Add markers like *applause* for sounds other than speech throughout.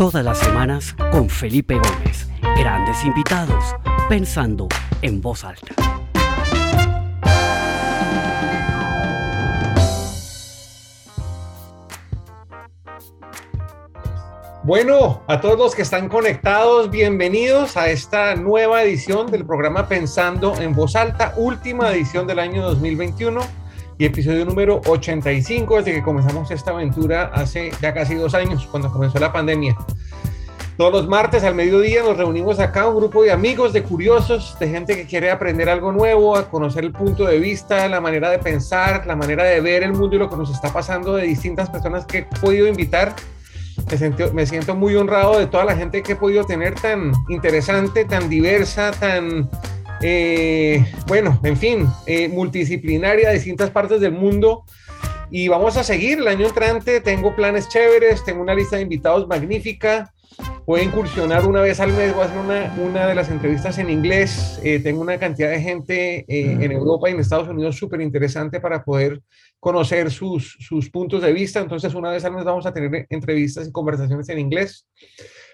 Todas las semanas con Felipe Gómez. Grandes invitados, pensando en voz alta. Bueno, a todos los que están conectados, bienvenidos a esta nueva edición del programa Pensando en Voz Alta, última edición del año 2021 y episodio número 85 desde que comenzamos esta aventura hace ya casi dos años, cuando comenzó la pandemia. Todos los martes al mediodía nos reunimos acá, un grupo de amigos, de curiosos, de gente que quiere aprender algo nuevo, a conocer el punto de vista, la manera de pensar, la manera de ver el mundo y lo que nos está pasando de distintas personas que he podido invitar. Me siento, me siento muy honrado de toda la gente que he podido tener tan interesante, tan diversa, tan eh, bueno, en fin, eh, multidisciplinaria de distintas partes del mundo. Y vamos a seguir el año entrante. Tengo planes chéveres, tengo una lista de invitados magnífica. Voy a incursionar una vez al mes, voy a hacer una, una de las entrevistas en inglés. Eh, tengo una cantidad de gente en Europa y en Estados Unidos súper interesante para poder conocer sus, sus puntos de vista. Entonces, una vez al mes vamos a tener entrevistas y conversaciones en inglés.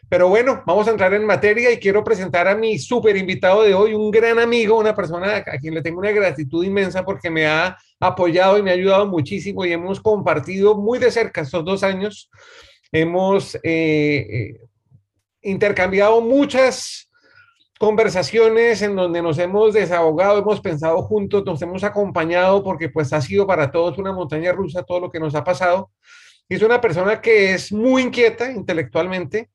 Pero bueno, vamos a entrar en materia y quiero presentar a mi súper invitado de hoy, un gran amigo, una persona a quien le tengo una gratitud inmensa porque me ha apoyado y me ha ayudado muchísimo y hemos compartido muy de cerca estos dos años. Hemos eh, eh, intercambiado muchas conversaciones en donde nos hemos desahogado, hemos pensado juntos, nos hemos acompañado porque pues ha sido para todos una montaña rusa todo lo que nos ha pasado. Es una persona que es muy inquieta intelectualmente,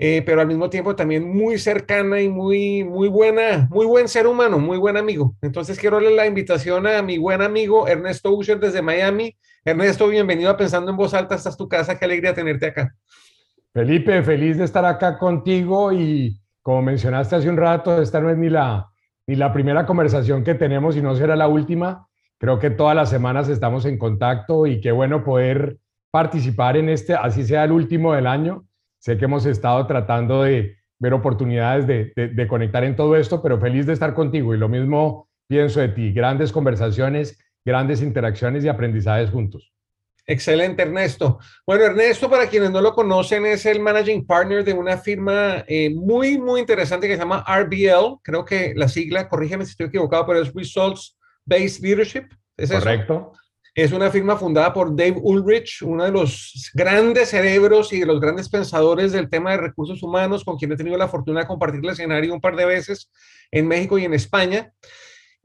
eh, pero al mismo tiempo también muy cercana y muy, muy buena, muy buen ser humano, muy buen amigo. Entonces quiero darle la invitación a mi buen amigo Ernesto Usher desde Miami. Ernesto, bienvenido a Pensando en Voz Alta, esta es tu casa, qué alegría tenerte acá. Felipe, feliz de estar acá contigo y como mencionaste hace un rato, esta no es ni la, ni la primera conversación que tenemos y no será la última. Creo que todas las semanas estamos en contacto y qué bueno poder participar en este, así sea el último del año Sé que hemos estado tratando de ver oportunidades de, conectar en todo esto, pero feliz de estar contigo y lo mismo pienso de ti. Grandes conversaciones, grandes interacciones y aprendizajes juntos. Excelente, Ernesto. Bueno, Ernesto, para quienes no lo conocen, es el managing partner de una firma eh, muy, muy interesante que se llama RBL. Creo que la sigla, corrígeme si estoy equivocado, pero es Results Based Leadership. ¿Es Correcto. Es una firma fundada por Dave Ulrich, uno de los grandes cerebros y de los grandes pensadores del tema de recursos humanos, con quien he tenido la fortuna de compartir el escenario un par de veces en México y en España.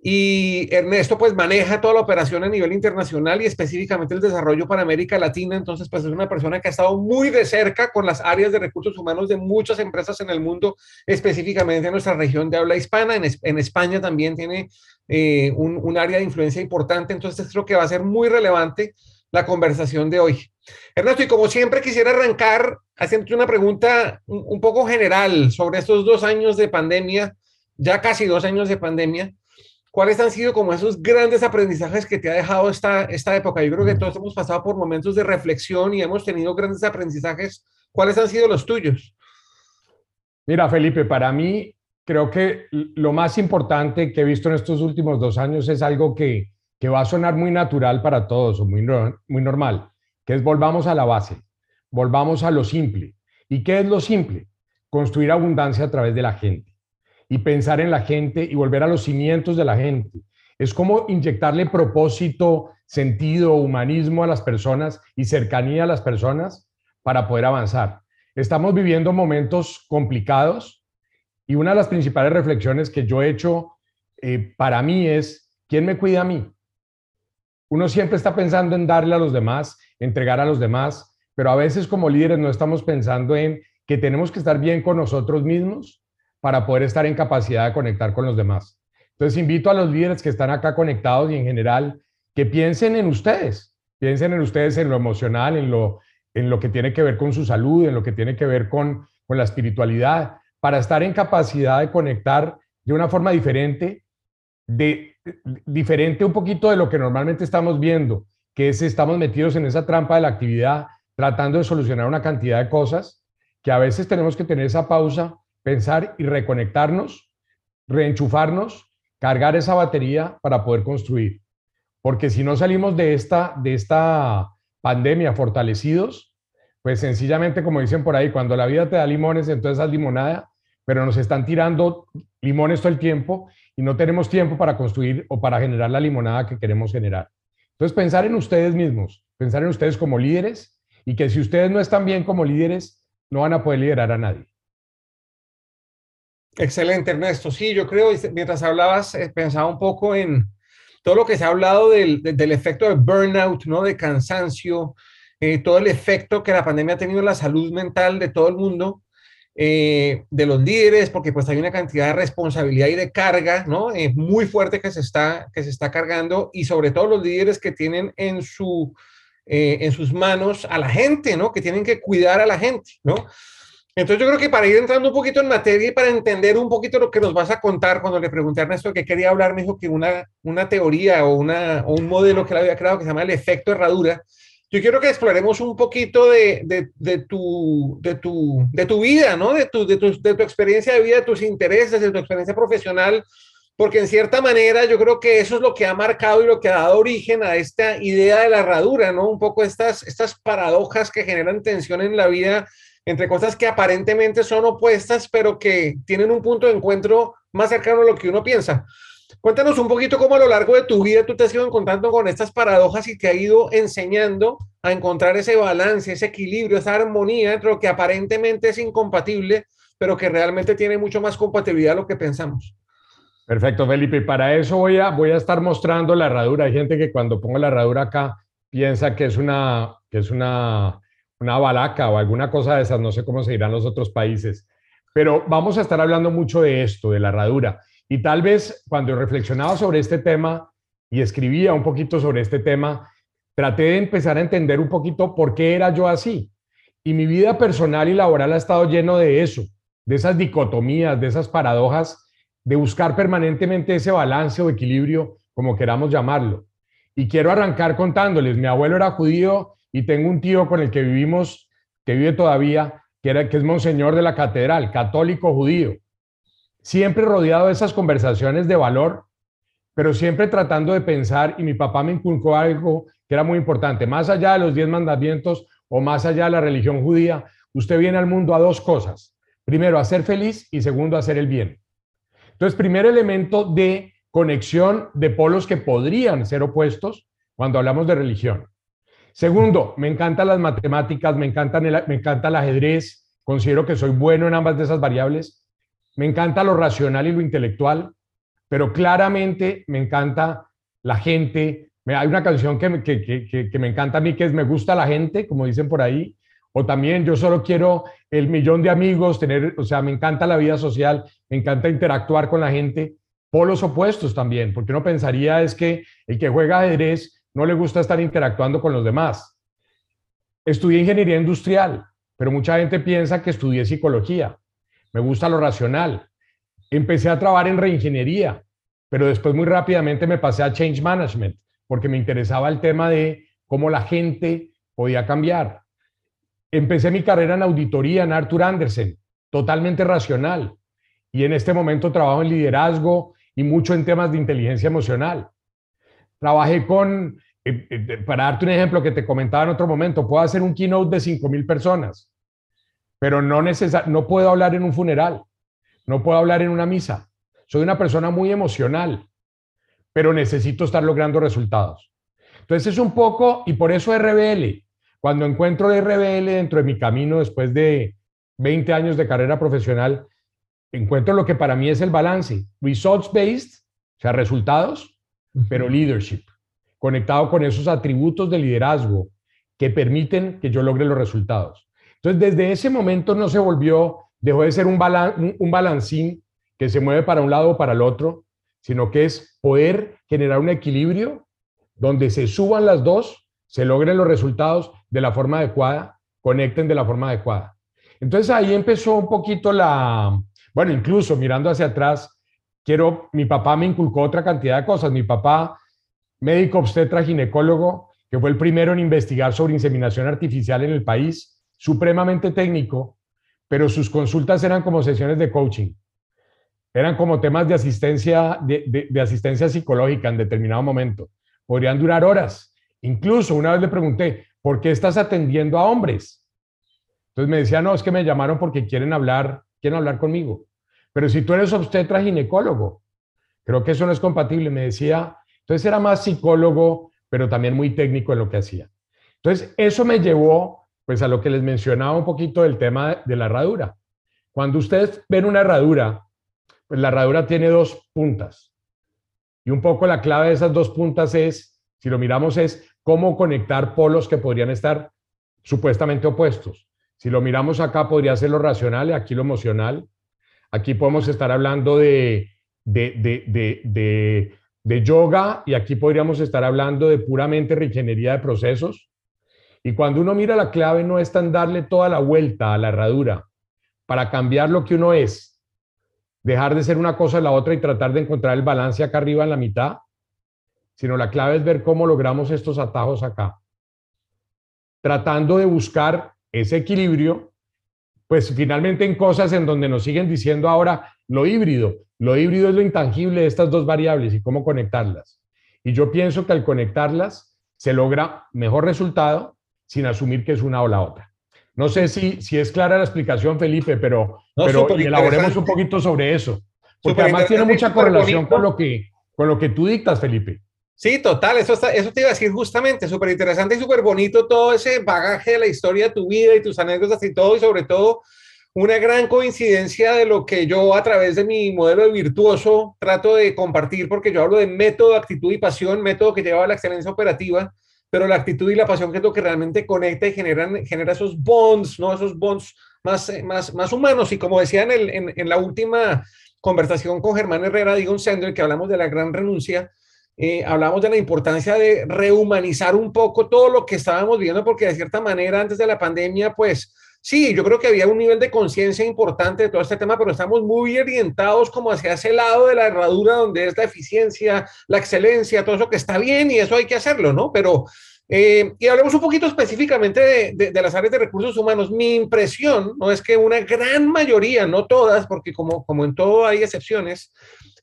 Y Ernesto pues maneja toda la operación a nivel internacional y específicamente el desarrollo para América Latina. Entonces pues es una persona que ha estado muy de cerca con las áreas de recursos humanos de muchas empresas en el mundo, específicamente en nuestra región de habla hispana. En, en España también tiene eh, un, un, área de influencia importante. Entonces creo que va a ser muy relevante la conversación de hoy. Ernesto, y como siempre quisiera arrancar haciendo una pregunta un, un poco general sobre estos dos años de pandemia, ya casi dos años de pandemia. ¿Cuáles han sido como esos grandes aprendizajes que te ha dejado esta, esta época? Yo creo que todos hemos pasado por momentos de reflexión y hemos tenido grandes aprendizajes. ¿Cuáles han sido los tuyos? Mira, Felipe, para mí creo que lo más importante que he visto en estos últimos dos años es algo que, que va a sonar muy natural para todos o muy, muy normal, que es volvamos a la base, volvamos a lo simple. ¿Y qué es lo simple? Construir abundancia a través de la gente y pensar en la gente y volver a los cimientos de la gente. Es como inyectarle propósito, sentido, humanismo a las personas y cercanía a las personas para poder avanzar. Estamos viviendo momentos complicados y una de las principales reflexiones que yo he hecho eh, para mí es, ¿quién me cuida a mí? Uno siempre está pensando en darle a los demás, entregar a los demás, pero a veces como líderes no estamos pensando en que tenemos que estar bien con nosotros mismos para poder estar en capacidad de conectar con los demás. Entonces invito a los líderes que están acá conectados y en general que piensen en ustedes, piensen en ustedes en lo emocional, en lo, en lo que tiene que ver con su salud, en lo que tiene que ver con, con la espiritualidad, para estar en capacidad de conectar de una forma diferente, de, diferente un poquito de lo que normalmente estamos viendo, que es estamos metidos en esa trampa de la actividad, tratando de solucionar una cantidad de cosas, que a veces tenemos que tener esa pausa pensar y reconectarnos, reenchufarnos, cargar esa batería para poder construir. Porque si no salimos de esta, de esta pandemia fortalecidos, Pues sencillamente, como dicen por ahí, cuando la vida te da limones, entonces haz limonada, pero nos están tirando limones todo el tiempo y no tenemos tiempo para construir o para generar la limonada que queremos generar. Entonces, pensar en ustedes mismos, pensar en ustedes como líderes y que si ustedes no están bien como líderes, no van a poder liderar a nadie. Excelente, Ernesto. Sí, yo creo, mientras hablabas, eh, pensaba un poco en todo lo que se ha hablado del, del efecto de burnout, ¿no? De cansancio, eh, todo el efecto que la pandemia ha tenido en la salud mental de todo el mundo, eh, de los líderes, porque pues hay una cantidad de responsabilidad y de carga, ¿no? muy fuerte que se, está, que se está cargando y sobre todo los líderes que tienen en, su, en sus manos a la gente, ¿no? Que tienen que cuidar a la gente, ¿no? Entonces yo creo que para ir entrando un poquito en materia y para entender un poquito lo que nos vas a contar, cuando le pregunté a Ernesto que quería hablar, me dijo que una, una teoría o, una, un modelo que él había creado que se llama el efecto herradura. Yo quiero que exploremos un poquito de, de, de, tu, de, tu, de tu vida, ¿no? De tu, de, tu, de tu experiencia de vida, de tus intereses, de tu experiencia profesional, porque en cierta manera yo creo que eso es lo que ha marcado y lo que ha dado origen a esta idea de la herradura, ¿no? Un poco estas, estas paradojas que generan tensión en la vida entre cosas que aparentemente son opuestas, pero que tienen un punto de encuentro más cercano a lo que uno piensa. Cuéntanos un poquito cómo a lo largo de tu vida tú te has ido encontrando con estas paradojas y te ha ido enseñando a encontrar ese balance, ese equilibrio, esa armonía entre lo que aparentemente es incompatible, pero que realmente tiene mucho más compatibilidad a lo que pensamos. Perfecto, Felipe. Y para eso voy a, voy a estar mostrando la herradura. Hay gente que cuando pongo la herradura acá piensa que es una, que es una una balaca o alguna cosa de esas, no sé cómo se dirán los otros países. Pero vamos a estar hablando mucho de esto, de la herradura. Y tal vez cuando reflexionaba sobre este tema y escribía un poquito sobre este tema, traté de empezar a entender un poquito por qué era yo así. Y mi vida personal y laboral ha estado lleno de eso, de esas dicotomías, de esas paradojas, de buscar permanentemente ese balance o equilibrio, como queramos llamarlo. Y quiero arrancar contándoles, mi abuelo era judío y tengo un tío con el que vivimos, que vive todavía, que, era, que es monseñor de la catedral, católico judío. Siempre rodeado de esas conversaciones de valor, pero siempre tratando de pensar, y mi papá me inculcó algo que era muy importante, más allá de los diez mandamientos o más allá de la religión judía, usted viene al mundo a dos cosas. Primero, a ser feliz y segundo, a hacer el bien. Entonces, primer elemento de conexión de polos que podrían ser opuestos cuando hablamos de religión. Segundo, me encantan las matemáticas, me, encantan me encanta el ajedrez, considero que soy bueno en ambas de esas variables. Me encanta lo racional y lo intelectual, pero claramente me encanta la gente. Hay una canción que, que, que, me encanta a mí, que es Me gusta la gente, como dicen por ahí, o también yo solo quiero el millón de amigos, tener, o sea, me encanta la vida social, me encanta interactuar con la gente. Polos opuestos también, porque uno pensaría es que el que juega ajedrez no le gusta estar interactuando con los demás. Estudié ingeniería industrial, pero mucha gente piensa que estudié psicología. Me gusta lo racional. Empecé a trabajar en reingeniería, pero después muy rápidamente me pasé a change management, porque me interesaba el tema de cómo la gente podía cambiar. Empecé mi carrera en auditoría en Arthur Andersen, totalmente racional. Y en este momento trabajo en liderazgo y mucho en temas de inteligencia emocional. Trabajé con, para darte un ejemplo que te comentaba en otro momento, puedo hacer un keynote de 5.000 personas, pero no, no puedo hablar en un funeral, no puedo hablar en una misa. Soy una persona muy emocional, pero necesito estar logrando resultados. Entonces es un poco, y por eso RBL, cuando encuentro RBL dentro de mi camino después de 20 años de carrera profesional, encuentro lo que para mí es el balance, results based, o sea, resultados, pero leadership, conectado con esos atributos de liderazgo que permiten que yo logre los resultados. Entonces, desde ese momento no se volvió, dejó de ser un, balancín que se mueve para un lado o para el otro, sino que es poder generar un equilibrio donde se suban las dos, se logren los resultados de la forma adecuada, conecten de la forma adecuada. Entonces ahí empezó un poquito la, bueno, incluso mirando hacia atrás, quiero, mi papá me inculcó otra cantidad de cosas. Mi papá, médico obstetra ginecólogo, que fue el primero en investigar sobre inseminación artificial en el país, supremamente técnico, pero sus consultas eran como sesiones de coaching. Eran como temas de asistencia, de, de asistencia psicológica en determinado momento. Podrían durar horas. Incluso una vez le pregunté, ¿por qué estás atendiendo a hombres? Entonces me decía, no, es que me llamaron porque quieren hablar, quieren hablar conmigo. Pero si tú eres obstetra ginecólogo, creo que eso no es compatible. Me decía, entonces era más psicólogo, pero también muy técnico en lo que hacía. Entonces, eso me llevó pues a lo que les mencionaba un poquito del tema de la herradura. Cuando ustedes ven una herradura, pues la herradura tiene dos puntas. Y un poco la clave de esas dos puntas es, si lo miramos, es cómo conectar polos que podrían estar supuestamente opuestos. Si lo miramos acá, podría ser lo racional y aquí lo emocional. Aquí podemos estar hablando de, de, de, yoga y aquí podríamos estar hablando de puramente ingeniería de procesos. Y cuando uno mira la clave, no es tan darle toda la vuelta a la herradura para cambiar lo que uno es, dejar de ser una cosa a la otra y tratar de encontrar el balance acá arriba en la mitad, sino la clave es ver cómo logramos estos atajos acá. Tratando de buscar ese equilibrio, pues finalmente en cosas en donde nos siguen diciendo ahora lo híbrido. Lo híbrido es lo intangible de estas dos variables y cómo conectarlas. Y yo pienso que al conectarlas se logra mejor resultado sin asumir que es una o la otra. No sé si, si es clara la explicación, Felipe, pero, pero elaboremos un poquito sobre eso. Porque además tiene mucha correlación con lo, que, con lo que tú dictas, Felipe. Sí, total, eso, eso te iba a decir justamente, súper interesante y súper bonito todo ese bagaje de la historia de tu vida y tus anécdotas y todo, y sobre todo una gran coincidencia de lo que yo a través de mi modelo de virtuoso trato de compartir, porque yo hablo de método, actitud y pasión, método que lleva a la excelencia operativa, pero la actitud y la pasión que es lo que realmente conecta y generan, genera esos bonds, ¿no? Esos bonds más, más, más humanos. Y como decía en, el, en, la última conversación con Germán Herrera, digo un Sender, que hablamos de la gran renuncia, eh, hablamos de la importancia de rehumanizar un poco todo lo que estábamos viendo, porque de cierta manera antes de la pandemia, pues sí, yo creo que había un nivel de conciencia importante de todo este tema, pero estamos muy orientados como hacia ese lado de la herradura donde es la eficiencia, la excelencia, todo eso que está bien y eso hay que hacerlo, ¿no? Pero, eh, y hablemos un poquito específicamente de, las áreas de recursos humanos. Mi impresión no es que una gran mayoría, no todas, porque como, como en todo hay excepciones,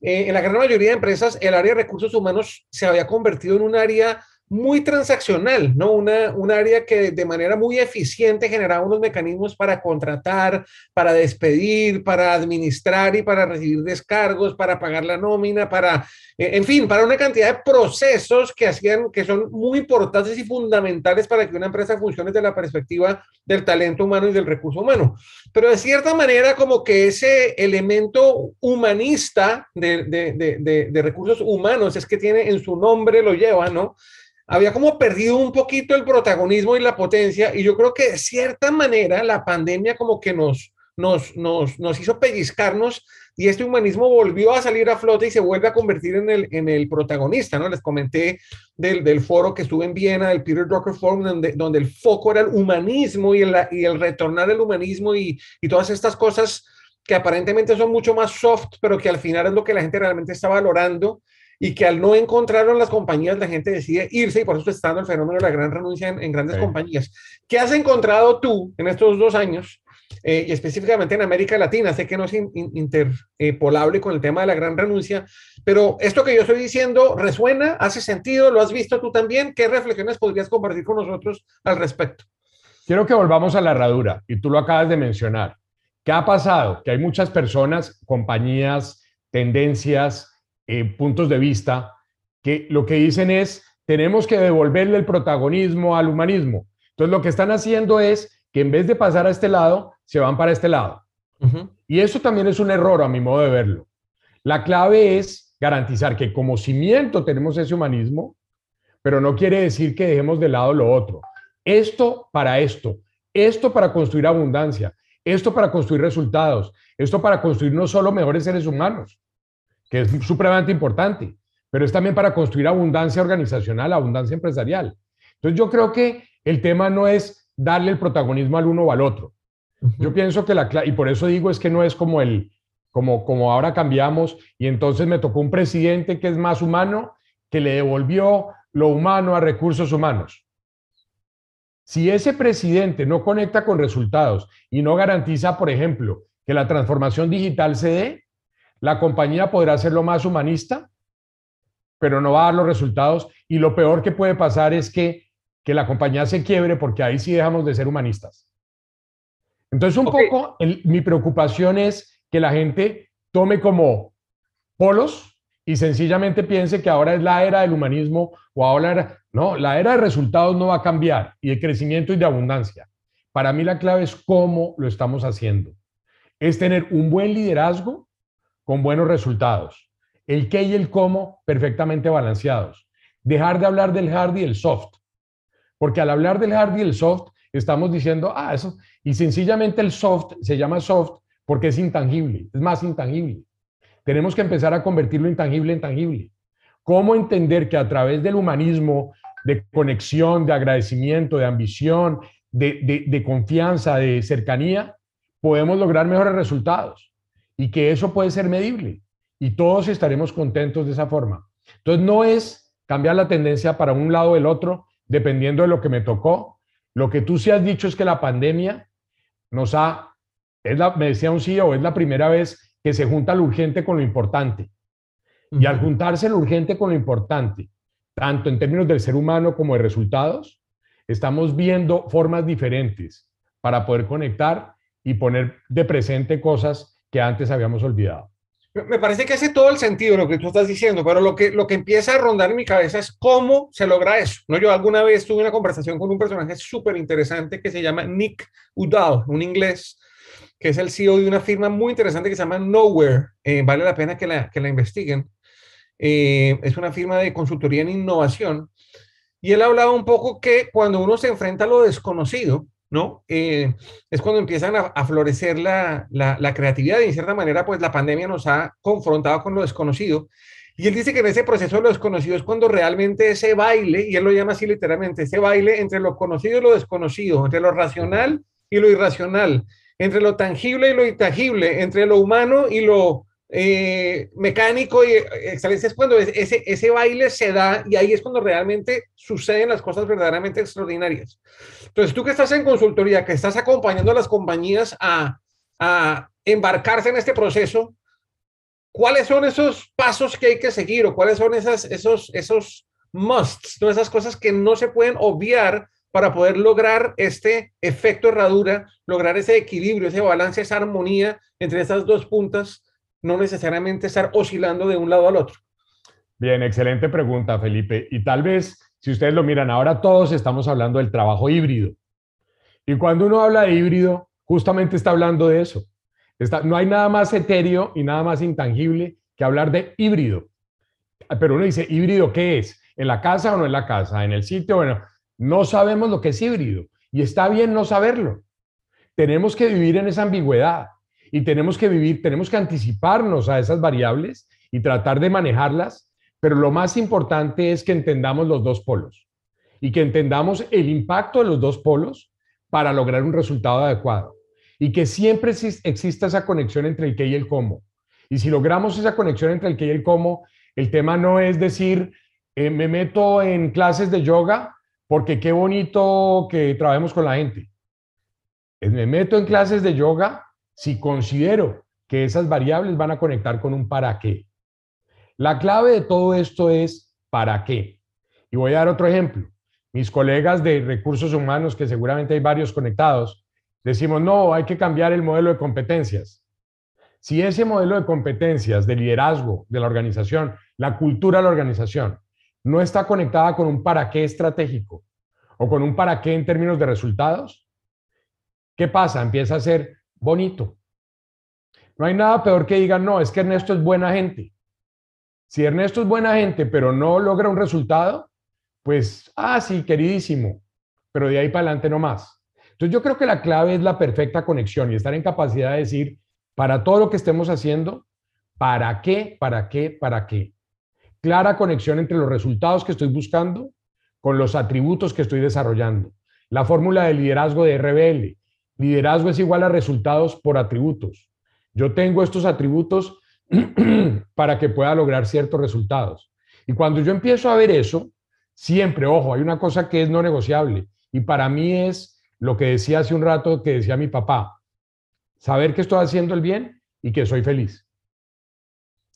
eh, en la gran mayoría de empresas el área de recursos humanos se había convertido en un área muy transaccional, ¿no? Una, un área que de manera muy eficiente generaba unos mecanismos para contratar, para despedir, para administrar y para recibir descargos, para pagar la nómina, para, eh, en fin, para una cantidad de procesos que hacían, que son muy importantes y fundamentales para que una empresa funcione desde la perspectiva del talento humano y del recurso humano. Pero de cierta manera, como que ese elemento humanista de, de, de, de recursos humanos es que tiene en su nombre, lo lleva, ¿no? Había como perdido un poquito el protagonismo y la potencia, y yo creo que de cierta manera la pandemia como que nos, nos, nos, nos hizo pellizcarnos y este humanismo volvió a salir a flote y se vuelve a convertir en el, en el protagonista, ¿no? Les comenté del, del foro que estuve en Viena, del Peter Drucker Forum, donde, donde el foco era el humanismo y el, y el retornar al humanismo y, y todas estas cosas que aparentemente son mucho más soft, pero que al final es lo que la gente realmente está valorando y que al no encontrar las compañías la gente decide irse y por eso está dando el fenómeno de la gran renuncia en, grandes compañías. ¿Qué has encontrado tú en estos dos años eh, y específicamente en América Latina? Sé que no es interpolable con el tema de la gran renuncia, pero esto que yo estoy diciendo resuena, hace sentido, lo has visto tú también. ¿Qué reflexiones podrías compartir con nosotros al respecto? Quiero que volvamos a la herradura y tú lo acabas de mencionar. ¿Qué ha pasado? Que hay muchas personas, compañías, tendencias, eh, puntos de vista que lo que dicen es, tenemos que devolverle el protagonismo al humanismo. Entonces lo que están haciendo es que en vez de pasar a este lado, se van para este lado. Y eso también es un error a mi modo de verlo. La clave es garantizar que como cimiento tenemos ese humanismo, pero no quiere decir que dejemos de lado lo otro. Esto para esto, esto para construir abundancia, esto para construir resultados, esto para construir no solo mejores seres humanos, que es supremamente importante, pero es también para construir abundancia organizacional, abundancia empresarial. Entonces yo creo que el tema no es darle el protagonismo al uno o al otro. Yo pienso que la y por eso digo es que no es como el como como ahora cambiamos y entonces me tocó un presidente que es más humano que le devolvió lo humano a recursos humanos. Si ese presidente no conecta con resultados y no garantiza, por ejemplo, que la transformación digital se dé, la compañía podrá ser lo más humanista, pero no va a dar los resultados. Y lo peor que puede pasar es que, que la compañía se quiebre porque ahí sí dejamos de ser humanistas. Entonces, un poco mi preocupación es que la gente tome como polos y sencillamente piense que ahora es la era del humanismo o ahora no, la era de resultados no va a cambiar y de crecimiento y de abundancia. Para mí la clave es cómo lo estamos haciendo. Es tener un buen liderazgo con buenos resultados. El qué y el cómo perfectamente balanceados. Dejar de hablar del hard y el soft. Porque al hablar del hard y el soft, estamos diciendo, ah, eso, y sencillamente el soft se llama soft porque es intangible, es más intangible. Tenemos que empezar a convertir lo intangible en tangible. ¿Cómo entender que a través del humanismo, de conexión, de agradecimiento, de ambición, de, confianza, de cercanía, podemos lograr mejores resultados y que eso puede ser medible y todos estaremos contentos de esa forma. Entonces no es cambiar la tendencia para un lado o el otro, dependiendo de lo que me tocó. Lo que tú sí has dicho es que la pandemia nos ha, es la, me decía un CEO, es la primera vez que se junta lo urgente con lo importante. Y al juntarse lo urgente con lo importante, tanto en términos del ser humano como de resultados, estamos viendo formas diferentes para poder conectar y poner de presente cosas que antes habíamos olvidado. Me parece que hace todo el sentido lo que tú estás diciendo, pero lo que, lo que empieza a rondar en mi cabeza es cómo se logra eso. ¿no? Yo alguna vez tuve una conversación con un personaje súper interesante que se llama Nick Udall, un inglés que es el CEO de una firma muy interesante que se llama Nowhere. Eh, vale la pena que la, que la investiguen. Eh, es una firma de consultoría en innovación. Y él hablaba un poco que cuando uno se enfrenta a lo desconocido, ¿no? Eh, es cuando empiezan a, florecer la, la, creatividad y en cierta manera, pues la pandemia nos ha confrontado con lo desconocido. Y él dice que en ese proceso de lo desconocido es cuando realmente ese baile, y él lo llama así literalmente, ese baile entre lo conocido y lo desconocido, entre lo racional y lo irracional, entre lo tangible y lo intangible, entre lo humano y lo eh, mecánico y excelencia es cuando ese, ese baile se da y ahí es cuando realmente suceden las cosas verdaderamente extraordinarias. Entonces, tú que estás en consultoría, que estás acompañando a las compañías a, a embarcarse en este proceso, ¿cuáles son esos pasos que hay que seguir o cuáles son esas, esos, esos musts, todas esas cosas que no se pueden obviar para poder lograr este efecto herradura, lograr ese equilibrio, ese balance, esa armonía entre esas dos puntas no necesariamente estar oscilando de un lado al otro? Bien, excelente pregunta, Felipe. Y tal vez, si ustedes lo miran, ahora todos estamos hablando del trabajo híbrido. Y cuando uno habla de híbrido, justamente está hablando de eso. No hay nada más etéreo y nada más intangible que hablar de híbrido. Pero uno dice, ¿híbrido qué es? ¿En la casa o no en la casa? ¿En el sitio? Bueno, no sabemos lo que es híbrido y está bien no saberlo. Tenemos que vivir en esa ambigüedad y tenemos que vivir, tenemos que anticiparnos a esas variables y tratar de manejarlas, pero lo más importante es que entendamos los dos polos y que entendamos el impacto de los dos polos para lograr un resultado adecuado y que siempre exista esa conexión entre el qué y el cómo. Y si logramos esa conexión entre el qué y el cómo, el tema no es decir, eh, me meto en clases de yoga porque qué bonito que trabajemos con la gente. Me meto en clases de yoga si considero que esas variables van a conectar con un para qué. La clave de todo esto es para qué. Y voy a dar otro ejemplo. Mis colegas de recursos humanos, que seguramente hay varios conectados, decimos, no, hay que cambiar el modelo de competencias. Si ese modelo de competencias, de liderazgo de la organización, la cultura de la organización, no está conectada con un para qué estratégico o con un para qué en términos de resultados, ¿qué pasa? Empieza a ser bonito. No hay nada peor que digan, no, es que Ernesto es buena gente. Si Ernesto es buena gente, pero no logra un resultado, pues, ah, sí, queridísimo, pero de ahí para adelante no más. Entonces yo creo que la clave es la perfecta conexión y estar en capacidad de decir, para todo lo que estemos haciendo, ¿para qué? ¿Para qué? ¿Para qué? Clara conexión entre los resultados que estoy buscando con los atributos que estoy desarrollando. La fórmula de liderazgo de RBL. Liderazgo es igual a resultados por atributos. Yo tengo estos atributos *clears throat* para que pueda lograr ciertos resultados. Y cuando yo empiezo a ver eso, siempre, ojo, hay una cosa que es no negociable. Y para mí es lo que decía hace un rato, que decía mi papá, saber que estoy haciendo el bien y que soy feliz.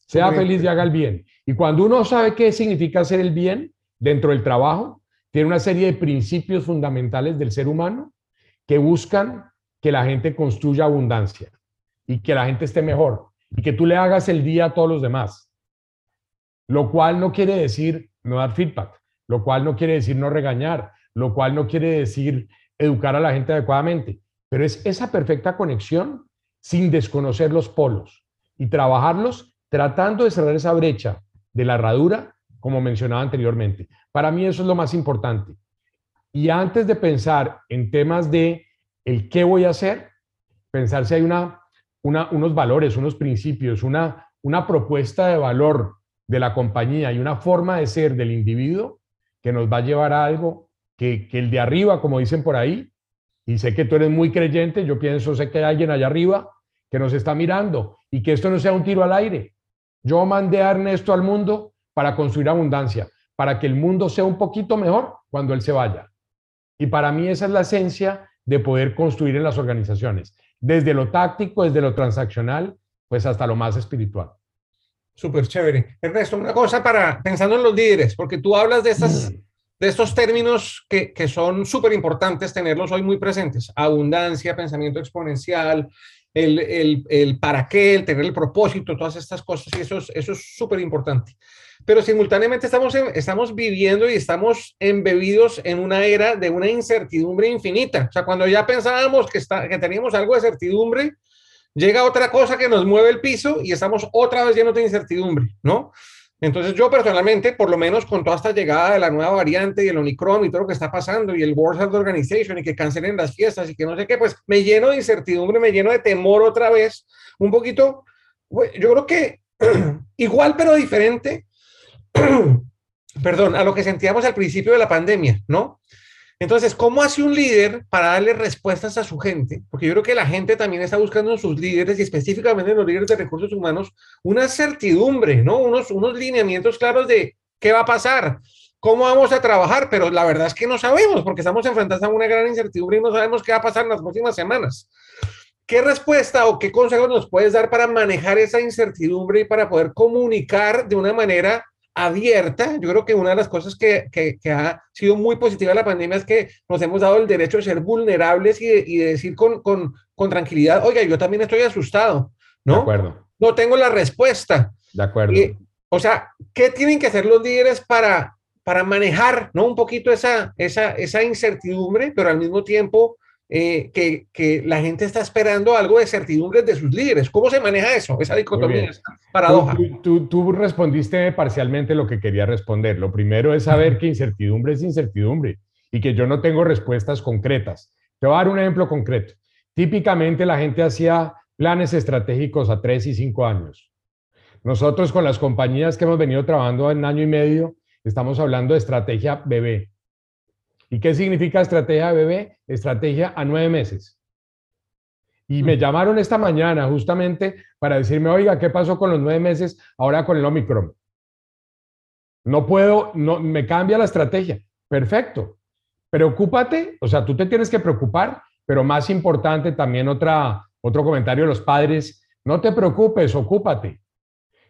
Sea feliz y haga el bien. Y cuando uno sabe qué significa hacer el bien dentro del trabajo, tiene una serie de principios fundamentales del ser humano que buscan que la gente construya abundancia y que la gente esté mejor y que tú le hagas el día a todos los demás. Lo cual no quiere decir no dar feedback, lo cual no quiere decir no regañar, lo cual no quiere decir educar a la gente adecuadamente, pero es esa perfecta conexión sin desconocer los polos y trabajarlos tratando de cerrar esa brecha de la herradura, como mencionaba anteriormente. Para mí eso es lo más importante. Y antes de pensar en temas de el qué voy a hacer, pensar si hay una, unos valores, unos principios, una, una propuesta de valor de la compañía y una forma de ser del individuo que nos va a llevar a algo que, que el de arriba, como dicen por ahí, y sé que tú eres muy creyente, yo pienso, sé que hay alguien allá arriba que nos está mirando y que esto no sea un tiro al aire. Yo mandé a Ernesto al mundo para construir abundancia, para que el mundo sea un poquito mejor cuando él se vaya. Y para mí esa es la esencia de poder construir en las organizaciones, desde lo táctico, desde lo transaccional, pues hasta lo más espiritual. Súper chévere. Ernesto, una cosa para, pensando en los líderes, porque tú hablas de, estas, mm. de estos términos que, que son súper importantes tenerlos hoy muy presentes. Abundancia, pensamiento exponencial, el, el, el, para qué, el tener el propósito, todas estas cosas, y eso es eso es súper importante. Pero simultáneamente estamos, estamos viviendo y estamos embebidos en una era de una incertidumbre infinita. O sea, cuando ya pensábamos que, está, que teníamos algo de certidumbre, llega otra cosa que nos mueve el piso y estamos otra vez llenos de incertidumbre, ¿no? Entonces yo personalmente, por lo menos con toda esta llegada de la nueva variante y el Omicron y todo lo que está pasando y el World Health Organization y que cancelen las fiestas y que no sé qué, pues me lleno de incertidumbre, me lleno de temor otra vez, un poquito, yo creo que *clears throat* igual pero diferente, *clears throat* perdón, a lo que sentíamos al principio de la pandemia, ¿no? Entonces, ¿cómo hace un líder para darle respuestas a su gente? Porque yo creo que la gente también está buscando en sus líderes y específicamente en los líderes de recursos humanos una certidumbre, ¿no? Unos, unos lineamientos claros de qué va a pasar, cómo vamos a trabajar, pero la verdad es que no sabemos porque estamos enfrentados a una gran incertidumbre y no sabemos qué va a pasar en las próximas semanas. ¿Qué respuesta o qué consejos nos puedes dar para manejar esa incertidumbre y para poder comunicar de una manera abierta. Yo creo que una de las cosas que, que, ha sido muy positiva de la pandemia es que nos hemos dado el derecho de ser vulnerables y de, y decir con, con, con, tranquilidad, oiga, yo también estoy asustado, ¿no? De acuerdo. No tengo la respuesta. De acuerdo. o sea, ¿qué tienen que hacer los líderes para, para manejar, ¿no? Un poquito esa, esa, esa incertidumbre, pero al mismo tiempo eh, que, que, la gente está esperando algo de certidumbre de sus líderes. ¿Cómo se maneja eso? Esa dicotomía, esa paradoja. Tú, tú, tú, respondiste parcialmente lo que quería responder. Lo primero es saber que incertidumbre es incertidumbre y que yo no tengo respuestas concretas. Te voy a dar un ejemplo concreto. Típicamente la gente hacía planes estratégicos a tres y cinco años. Nosotros con las compañías que hemos venido trabajando en año y medio, estamos hablando de estrategia bebé. ¿Y qué significa estrategia bebé? Estrategia a nueve meses. Y me llamaron esta mañana justamente para decirme, oiga, ¿qué pasó con los nueve meses ahora con el Omicron? No puedo, no, me cambia la estrategia. Perfecto. Preocúpate, o sea, tú te tienes que preocupar, pero más importante también otra, otro comentario de los padres, no te preocupes, ocúpate.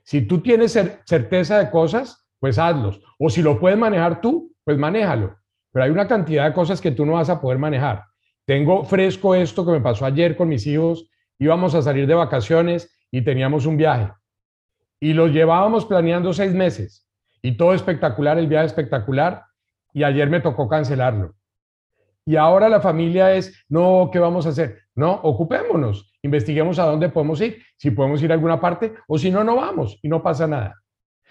Si tú tienes certeza de cosas, pues hazlos. O si lo puedes manejar tú, pues manéjalo pero hay una cantidad de cosas que tú no vas a poder manejar. Tengo fresco esto que me pasó ayer con mis hijos, íbamos a salir de vacaciones y teníamos un viaje. Y lo llevábamos planeando seis meses y todo espectacular, el viaje espectacular, y ayer me tocó cancelarlo. Y ahora la familia es, no, ¿qué vamos a hacer? No, ocupémonos, investiguemos a dónde podemos ir, si podemos ir a alguna parte o si no, no vamos y no pasa nada.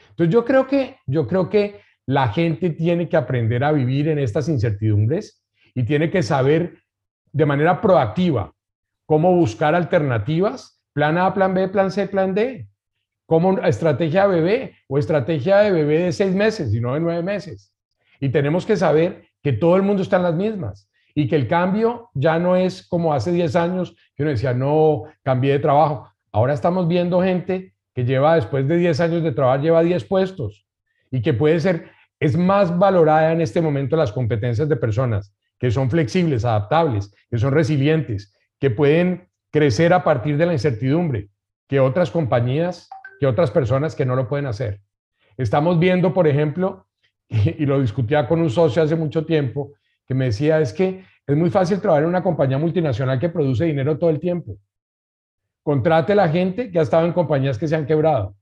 Entonces yo creo que, yo creo que la gente tiene que aprender a vivir en estas incertidumbres y tiene que saber de manera proactiva cómo buscar alternativas, plan A, plan B, plan C, plan D, como estrategia de bebé o estrategia de bebé de seis meses y no de nueve meses. Y tenemos que saber que todo el mundo está en las mismas y que el cambio ya no es como hace 10 años que uno decía, no, cambié de trabajo. Ahora estamos viendo gente que lleva, después de 10 años de trabajo, lleva 10 puestos y que puede ser, es más valorada en este momento las competencias de personas que son flexibles, adaptables, que son resilientes, que pueden crecer a partir de la incertidumbre, que otras compañías, que otras personas que no lo pueden hacer. Estamos viendo, por ejemplo, *laughs* y lo discutía con un socio hace mucho tiempo, que me decía, es que Es muy fácil trabajar en una compañía multinacional que produce dinero todo el tiempo. Contrate la gente que ha estado en compañías que se han quebrado.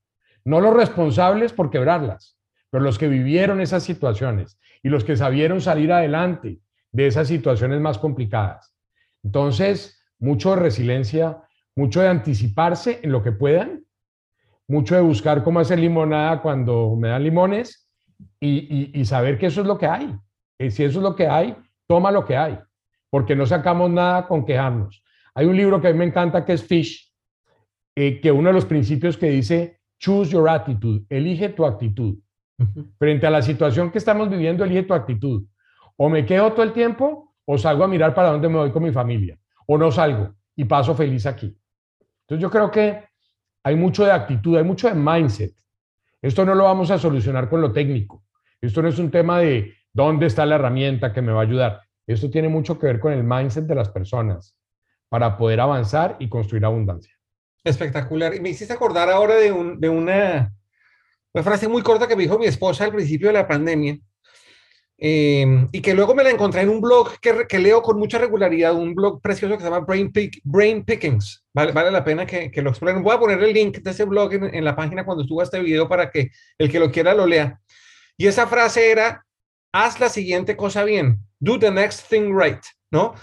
No los responsables por quebrarlas, pero los que vivieron esas situaciones y los que sabieron salir adelante de esas situaciones más complicadas. Entonces, mucho de resiliencia, mucho de anticiparse en lo que puedan, mucho de buscar cómo hacer limonada cuando me dan limones y, saber que eso es lo que hay. Y si eso es lo que hay, toma lo que hay, porque no sacamos nada con quejarnos. Hay un libro que a mí me encanta que es Fish, eh, que uno de los principios que dice, choose your attitude, elige tu actitud. Frente a la situación que estamos viviendo, elige tu actitud. O me quedo todo el tiempo o salgo a mirar para dónde me voy con mi familia. O no salgo y paso feliz aquí. Entonces yo creo que hay mucho de actitud, hay mucho de mindset. Esto no lo vamos a solucionar con lo técnico. Esto no es un tema de dónde está la herramienta que me va a ayudar. Esto tiene mucho que ver con el mindset de las personas para poder avanzar y construir abundancia. Espectacular. Y me hiciste acordar ahora de, de una, una frase muy corta que me dijo mi esposa al principio de la pandemia Em, y que luego me la encontré en un blog que, que, leo con mucha regularidad, un blog precioso que se llama Brain, Pick, Brain Pickings. Vale, vale la pena que, que, lo exploren. Voy a poner el link de ese blog en, en, la página cuando suba este video para que el que lo quiera lo lea. Y esa frase era, haz la siguiente cosa bien, do the next thing right, ¿no?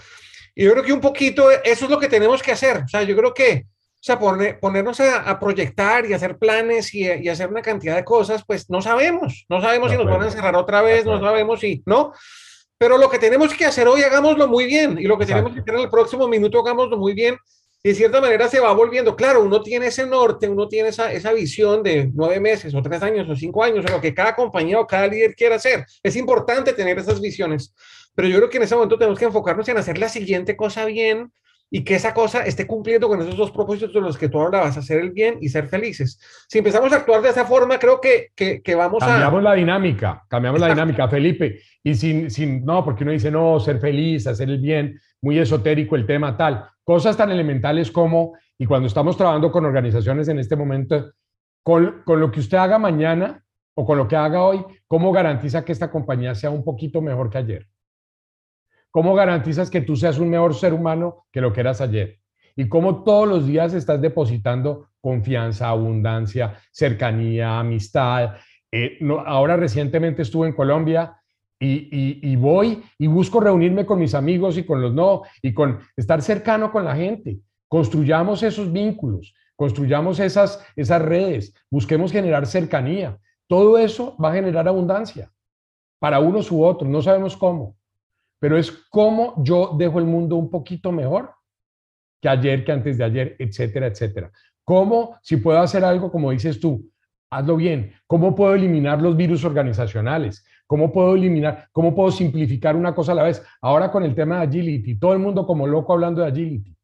Y yo creo que un poquito eso es lo que tenemos que hacer. O sea, yo creo que o sea, ponernos a, proyectar y hacer planes y, hacer una cantidad de cosas, pues no sabemos, no sabemos si nos van a encerrar otra vez, no sabemos si, ¿no? Pero lo que tenemos que hacer hoy, hagámoslo muy bien, y lo que tenemos que hacer en el próximo minuto, hagámoslo muy bien, y de cierta manera se va volviendo, claro, uno tiene ese norte, uno tiene esa, esa visión de nueve meses o tres años o cinco años, o lo que cada compañía o cada líder quiera hacer. Es importante tener esas visiones, pero yo creo que en ese momento tenemos que enfocarnos en hacer la siguiente cosa bien, y que esa cosa esté cumpliendo con esos dos propósitos de los que tú a hacer el bien y ser felices. Si empezamos a actuar de esa forma, creo que, que, vamos a... Cambiamos la dinámica, cambiamos la dinámica, Felipe. Y sin, sin, no, porque uno dice, no, ser feliz, hacer el bien, muy esotérico el tema, tal. Cosas tan elementales como, y cuando estamos trabajando con organizaciones en este momento, con, con lo que usted haga mañana o con lo que haga hoy, ¿cómo garantiza que esta compañía sea un poquito mejor que ayer? ¿Cómo garantizas que tú seas un mejor ser humano que lo que eras ayer? Y cómo todos los días estás depositando confianza, abundancia, cercanía, amistad. Eh, ahora recientemente estuve en Colombia y, voy y busco reunirme con mis amigos y con los no, y con estar cercano con la gente. Construyamos esos vínculos, construyamos esas, esas redes, busquemos generar cercanía. Todo eso va a generar abundancia para unos u otros, no sabemos cómo pero es cómo yo dejo el mundo un poquito mejor que ayer, que antes de ayer, etcétera, etcétera. ¿Cómo, si puedo hacer algo, como dices tú, hazlo bien? ¿Cómo puedo eliminar los virus organizacionales? ¿Cómo puedo eliminar, cómo puedo simplificar una cosa a la vez? Ahora con el tema de agility, todo el mundo como loco hablando de agility.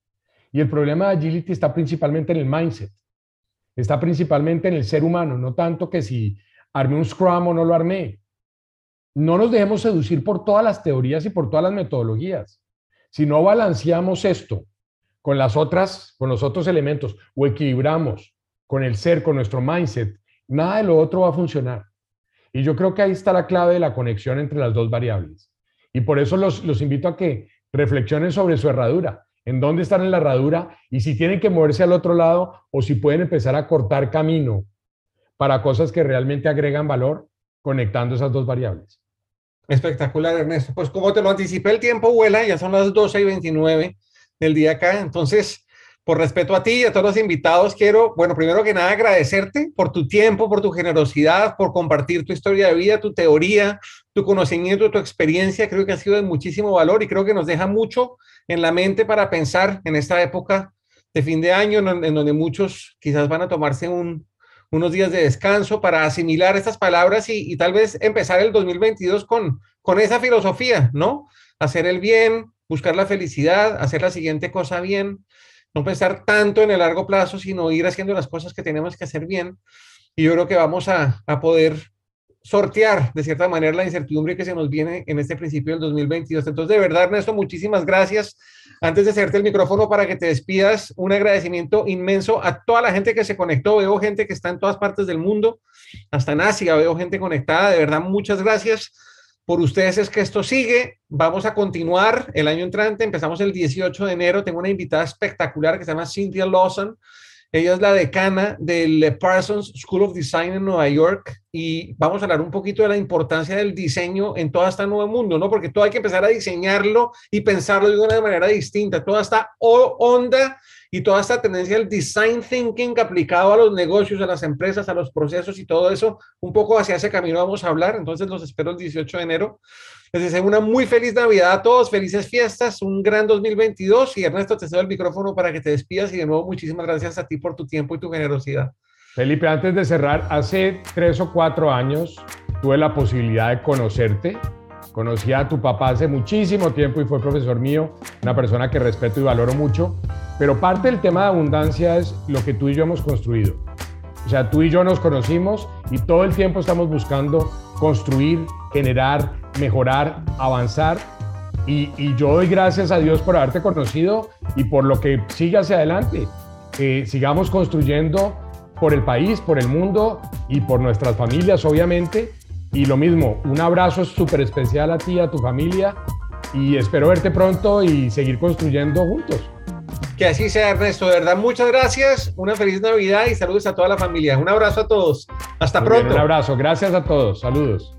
Y el problema de agility está principalmente en el mindset. Está principalmente en el ser humano, no tanto que si armé un Scrum o no lo armé no nos dejemos seducir por todas las teorías y por todas las metodologías. Si no balanceamos esto con las otras, con los otros elementos o equilibramos con el ser, con nuestro mindset, nada de lo otro va a funcionar. Y yo creo que ahí está la clave de la conexión entre las dos variables. Y por eso los, los invito a que reflexionen sobre su herradura, en dónde están en la herradura y si tienen que moverse al otro lado o si pueden empezar a cortar camino para cosas que realmente agregan valor conectando esas dos variables. Espectacular, Ernesto. Pues como te lo anticipé, el tiempo vuela, ya son las 12 y 29 del día acá. Entonces, por respeto a ti y a todos los invitados, quiero, bueno, primero que nada agradecerte por tu tiempo, por tu generosidad, por compartir tu historia de vida, tu teoría, tu conocimiento, tu experiencia. Creo que ha sido de muchísimo valor y creo que nos deja mucho en la mente para pensar en esta época de fin de año, en donde muchos quizás van a tomarse un, unos días de descanso para asimilar estas palabras y, tal vez empezar el 2022 con, con esa filosofía, ¿no? Hacer el bien, buscar la felicidad, hacer la siguiente cosa bien, no pensar tanto en el largo plazo, sino ir haciendo las cosas que tenemos que hacer bien. Y yo creo que vamos a, a poder sortear de cierta manera la incertidumbre que se nos viene en este principio del 2022. Entonces, de verdad, Ernesto, muchísimas gracias. Antes de hacerte el micrófono para que te despidas, un agradecimiento inmenso a toda la gente que se conectó. Veo gente que está en todas partes del mundo, hasta en Asia, veo gente conectada. De verdad, muchas gracias. por ustedes es que esto sigue. Vamos a continuar el año entrante. Empezamos el 18 de enero. Tengo una invitada espectacular que se llama Cynthia Lawson. Ella es la decana del Parsons School of Design en Nueva York y vamos a hablar un poquito de la importancia del diseño en todo este nuevo mundo, ¿no? Porque todo hay que empezar a diseñarlo y pensarlo de una manera distinta. Toda esta onda y toda esta tendencia del design thinking aplicado a los negocios, a las empresas, a los procesos y todo eso, un poco hacia ese camino vamos a hablar. Entonces los espero el 18 de enero. Les deseo una muy feliz Navidad a todos, felices fiestas, un gran 2022 y Ernesto te cedo el micrófono para que te despidas y de nuevo muchísimas gracias a ti por tu tiempo y tu generosidad. Felipe, antes de cerrar, hace tres o cuatro años tuve la posibilidad de conocerte Conocí a tu papá hace muchísimo tiempo y fue profesor mío, una persona que respeto y valoro mucho, pero parte del tema de abundancia es lo que tú y yo hemos construido. O sea, tú y yo nos conocimos y todo el tiempo estamos buscando construir, generar, mejorar, avanzar. Y, yo doy gracias a Dios por haberte conocido y por lo que sigue hacia adelante. Que sigamos construyendo por el país, por el mundo y por nuestras familias, obviamente, y lo mismo, un abrazo súper especial a ti, a tu familia y espero verte pronto y seguir construyendo juntos. Que así sea, Ernesto. De verdad, muchas gracias. Una feliz Navidad y saludos a toda la familia. Un abrazo a todos. Hasta pronto. un abrazo. Gracias a todos. Saludos.